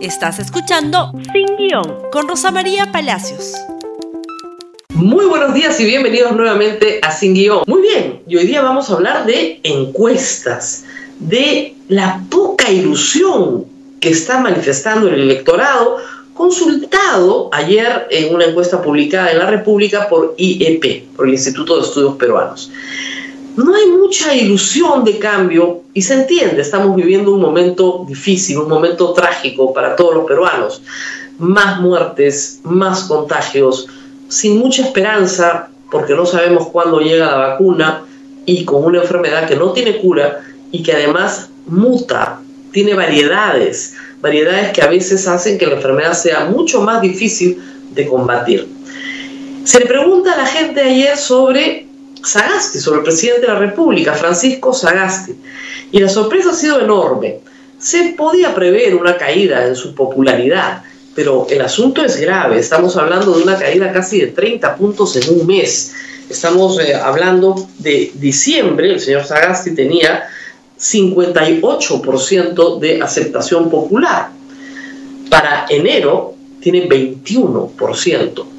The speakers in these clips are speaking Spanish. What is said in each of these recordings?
Estás escuchando Sin Guión con Rosa María Palacios. Muy buenos días y bienvenidos nuevamente a Sin Guión. Muy bien, y hoy día vamos a hablar de encuestas, de la poca ilusión que está manifestando el electorado consultado ayer en una encuesta publicada en la República por IEP, por el Instituto de Estudios Peruanos no hay mucha ilusión de cambio y se entiende, estamos viviendo un momento difícil, un momento trágico para todos los peruanos. Más muertes, más contagios, sin mucha esperanza porque no sabemos cuándo llega la vacuna y con una enfermedad que no tiene cura y que además muta, tiene variedades, variedades que a veces hacen que la enfermedad sea mucho más difícil de combatir. Se le pregunta a la gente ayer sobre Sagasti, sobre el presidente de la República, Francisco Sagasti. Y la sorpresa ha sido enorme. Se podía prever una caída en su popularidad, pero el asunto es grave. Estamos hablando de una caída casi de 30 puntos en un mes. Estamos eh, hablando de diciembre, el señor Sagasti tenía 58% de aceptación popular. Para enero tiene 21%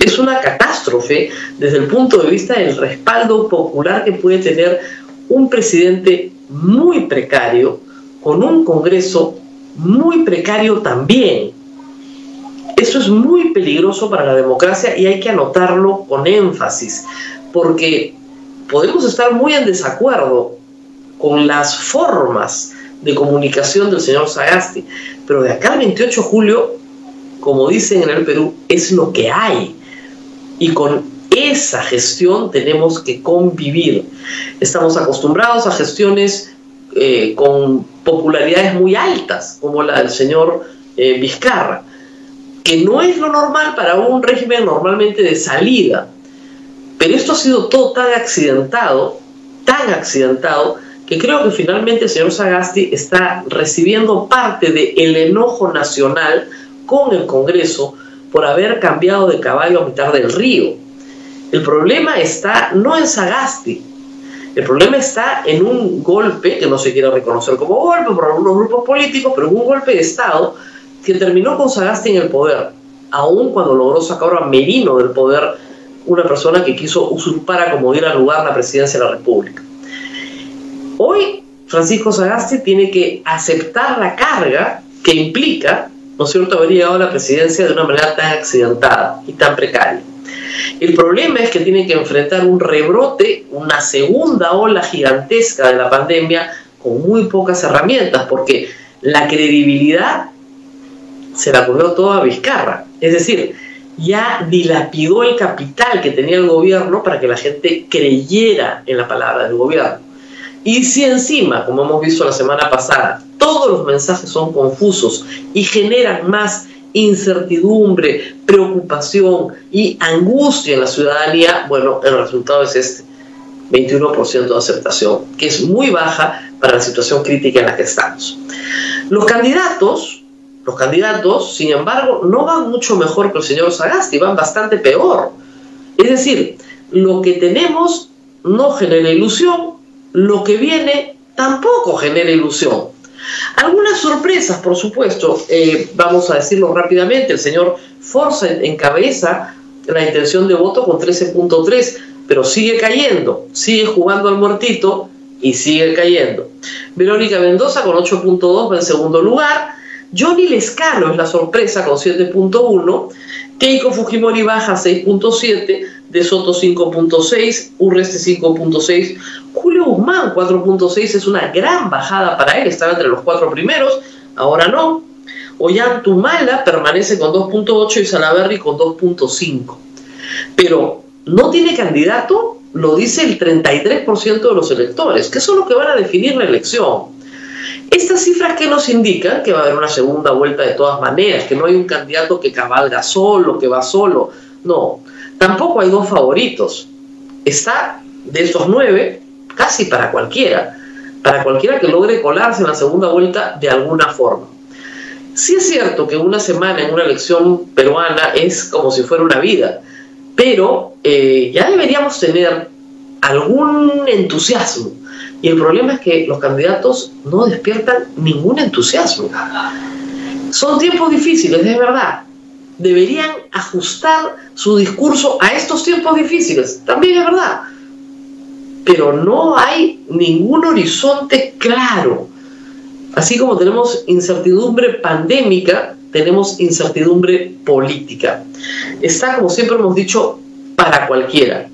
es una catástrofe desde el punto de vista del respaldo popular que puede tener un presidente muy precario con un Congreso muy precario también. Eso es muy peligroso para la democracia y hay que anotarlo con énfasis, porque podemos estar muy en desacuerdo con las formas de comunicación del señor Sagasti, pero de acá al 28 de julio, como dicen en el Perú, es lo que hay y con esa gestión tenemos que convivir. Estamos acostumbrados a gestiones eh, con popularidades muy altas, como la del señor eh, Vizcarra, que no es lo normal para un régimen normalmente de salida. Pero esto ha sido todo tan accidentado, tan accidentado, que creo que finalmente el señor Sagasti está recibiendo parte del enojo nacional con el Congreso por haber cambiado de caballo a mitad del río. El problema está no en Sagasti, el problema está en un golpe que no se quiere reconocer como golpe por algunos grupos políticos, pero un golpe de Estado que terminó con Sagasti en el poder, aun cuando logró sacar a Merino del poder, una persona que quiso usurpar a como diera lugar la presidencia de la República. Hoy Francisco Sagasti tiene que aceptar la carga que implica ¿no es cierto?, haber llegado a la presidencia de una manera tan accidentada y tan precaria. El problema es que tiene que enfrentar un rebrote, una segunda ola gigantesca de la pandemia con muy pocas herramientas, porque la credibilidad se la cogió toda a Vizcarra. Es decir, ya dilapidó el capital que tenía el gobierno para que la gente creyera en la palabra del gobierno. Y si encima, como hemos visto la semana pasada, todos los mensajes son confusos y generan más incertidumbre, preocupación y angustia en la ciudadanía, bueno, el resultado es este, 21% de aceptación, que es muy baja para la situación crítica en la que estamos. Los candidatos, los candidatos, sin embargo, no van mucho mejor que el señor Sagasti, van bastante peor. Es decir, lo que tenemos no genera ilusión, lo que viene tampoco genera ilusión. Algunas sorpresas, por supuesto, eh, vamos a decirlo rápidamente, el señor Forza encabeza la intención de voto con 13.3, pero sigue cayendo, sigue jugando al muertito y sigue cayendo. Verónica Mendoza con 8.2 va en segundo lugar, Johnny Lescano es la sorpresa con 7.1, Keiko Fujimori baja 6.7, De Soto 5.6, Urreste 5.6, Julio Guzmán 4.6 es una gran bajada para él, estaba entre los cuatro primeros, ahora no. Ollantumala permanece con 2.8 y Salaberry con 2.5. Pero no tiene candidato, lo dice el 33% de los electores, que son los que van a definir la elección. Estas cifras que nos indican que va a haber una segunda vuelta de todas maneras, que no hay un candidato que cabalga solo, que va solo. No, tampoco hay dos favoritos. Está de estos nueve, casi para cualquiera, para cualquiera que logre colarse en la segunda vuelta de alguna forma. Sí es cierto que una semana en una elección peruana es como si fuera una vida, pero eh, ya deberíamos tener algún entusiasmo y el problema es que los candidatos no despiertan ningún entusiasmo. Son tiempos difíciles, es verdad. Deberían ajustar su discurso a estos tiempos difíciles, también es verdad. Pero no hay ningún horizonte claro. Así como tenemos incertidumbre pandémica, tenemos incertidumbre política. Está, como siempre hemos dicho, para cualquiera.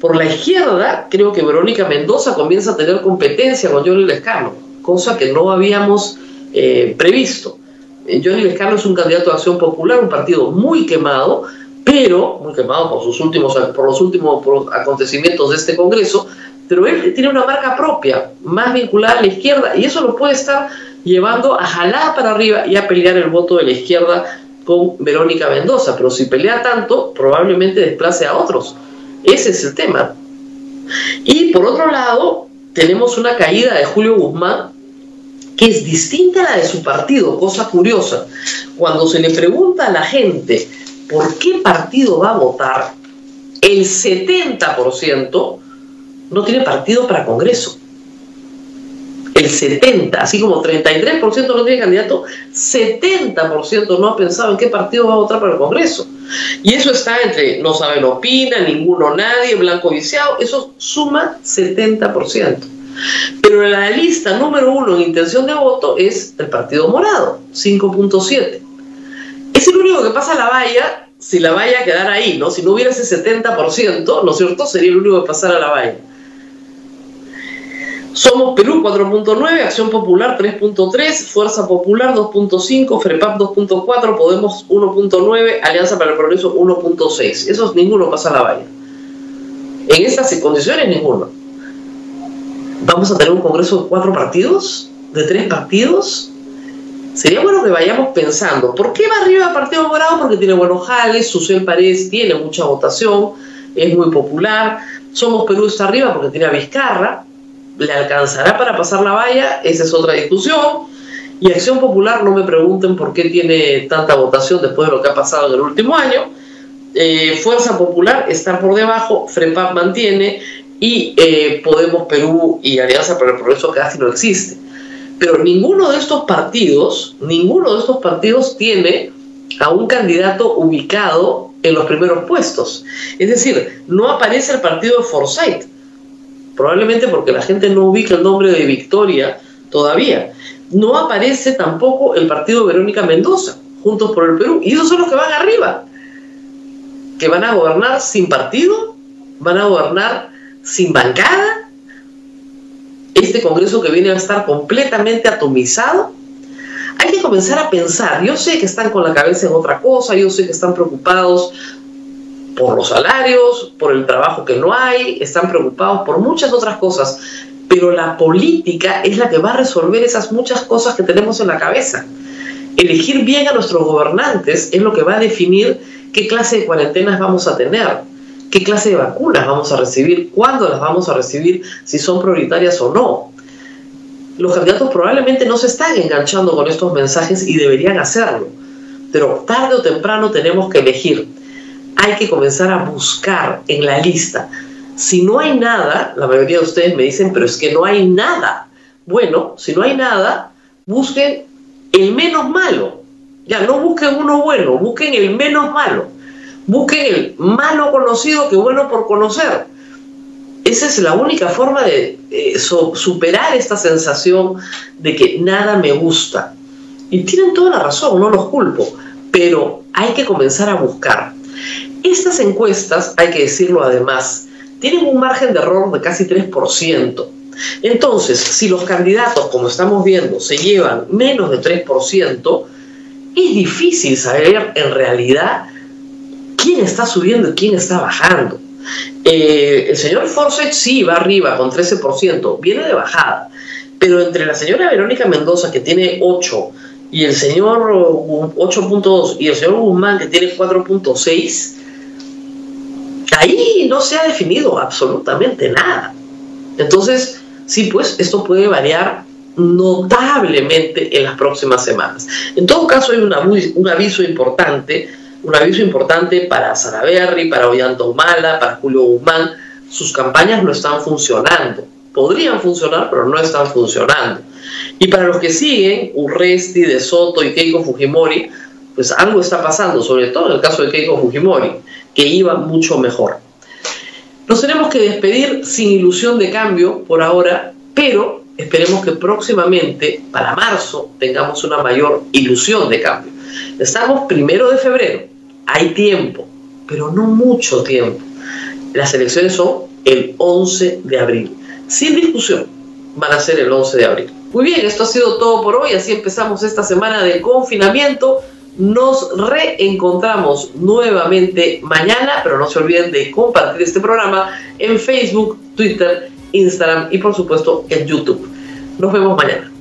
Por la izquierda, creo que Verónica Mendoza comienza a tener competencia con Johnny Lescano, cosa que no habíamos eh, previsto. Eh, Johnny Lescano es un candidato de Acción Popular, un partido muy quemado, pero muy quemado por, sus últimos, por los últimos acontecimientos de este Congreso, pero él tiene una marca propia, más vinculada a la izquierda, y eso lo puede estar llevando a jalar para arriba y a pelear el voto de la izquierda con Verónica Mendoza. Pero si pelea tanto, probablemente desplace a otros. Ese es el tema. Y por otro lado, tenemos una caída de Julio Guzmán que es distinta a la de su partido, cosa curiosa. Cuando se le pregunta a la gente por qué partido va a votar, el 70% no tiene partido para Congreso el 70, así como 33% no tiene candidato, 70% no ha pensado en qué partido va a votar para el Congreso. Y eso está entre no saben, opina, ninguno, nadie, blanco viciado, eso suma 70%. Pero la lista número uno en intención de voto es el Partido Morado, 5.7. Es el único que pasa la valla si la valla quedara ahí, ¿no? Si no hubiera ese 70%, ¿no es cierto? Sería el único que pasara la valla. Somos Perú 4.9, Acción Popular 3.3, Fuerza Popular 2.5, FREPAP 2.4, Podemos 1.9, Alianza para el Progreso 1.6. Esos ninguno pasa la valla. En estas condiciones ninguno. Vamos a tener un congreso de cuatro partidos, de tres partidos. Sería bueno que vayamos pensando, ¿por qué va arriba el Partido Morado? Porque tiene buenos jales, Susel Paredes tiene mucha votación, es muy popular. Somos Perú está arriba porque tiene a Vizcarra, ¿Le alcanzará para pasar la valla? Esa es otra discusión. Y Acción Popular, no me pregunten por qué tiene tanta votación después de lo que ha pasado en el último año. Eh, Fuerza Popular está por debajo, FREPAP mantiene y eh, Podemos Perú y Alianza para el Progreso casi no existe. Pero ninguno de estos partidos, ninguno de estos partidos tiene a un candidato ubicado en los primeros puestos. Es decir, no aparece el partido de Forsyth probablemente porque la gente no ubica el nombre de Victoria todavía. No aparece tampoco el partido Verónica Mendoza, Juntos por el Perú, y esos son los que van arriba, que van a gobernar sin partido, van a gobernar sin bancada, este Congreso que viene a estar completamente atomizado. Hay que comenzar a pensar, yo sé que están con la cabeza en otra cosa, yo sé que están preocupados por los salarios, por el trabajo que no hay, están preocupados por muchas otras cosas, pero la política es la que va a resolver esas muchas cosas que tenemos en la cabeza. Elegir bien a nuestros gobernantes es lo que va a definir qué clase de cuarentenas vamos a tener, qué clase de vacunas vamos a recibir, cuándo las vamos a recibir, si son prioritarias o no. Los candidatos probablemente no se están enganchando con estos mensajes y deberían hacerlo, pero tarde o temprano tenemos que elegir hay que comenzar a buscar en la lista. Si no hay nada, la mayoría de ustedes me dicen, pero es que no hay nada. Bueno, si no hay nada, busquen el menos malo. Ya, no busquen uno bueno, busquen el menos malo. Busquen el malo conocido que bueno por conocer. Esa es la única forma de eh, superar esta sensación de que nada me gusta. Y tienen toda la razón, no los culpo, pero hay que comenzar a buscar. Estas encuestas, hay que decirlo además, tienen un margen de error de casi 3%. Entonces, si los candidatos, como estamos viendo, se llevan menos de 3%, es difícil saber en realidad quién está subiendo y quién está bajando. Eh, el señor Forsyth sí va arriba con 13%, viene de bajada, pero entre la señora Verónica Mendoza, que tiene 8, y el señor 8.2, y el señor Guzmán, que tiene 4.6, ahí no se ha definido absolutamente nada. Entonces, sí, pues esto puede variar notablemente en las próximas semanas. En todo caso, hay un aviso importante, un aviso importante para Saraberry, para Ollanta Humala, para Julio Guzmán. Sus campañas no están funcionando. Podrían funcionar, pero no están funcionando. Y para los que siguen, Urresti, De Soto y Keiko Fujimori, pues algo está pasando, sobre todo en el caso de Keiko Fujimori, que iba mucho mejor. Nos tenemos que despedir sin ilusión de cambio por ahora, pero esperemos que próximamente, para marzo, tengamos una mayor ilusión de cambio. Estamos primero de febrero, hay tiempo, pero no mucho tiempo. Las elecciones son el 11 de abril. Sin discusión, van a ser el 11 de abril. Muy bien, esto ha sido todo por hoy. Así empezamos esta semana de confinamiento. Nos reencontramos nuevamente mañana, pero no se olviden de compartir este programa en Facebook, Twitter, Instagram y por supuesto en YouTube. Nos vemos mañana.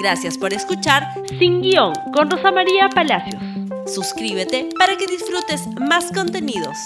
Gracias por escuchar Sin Guión con Rosa María Palacios. Suscríbete para que disfrutes más contenidos.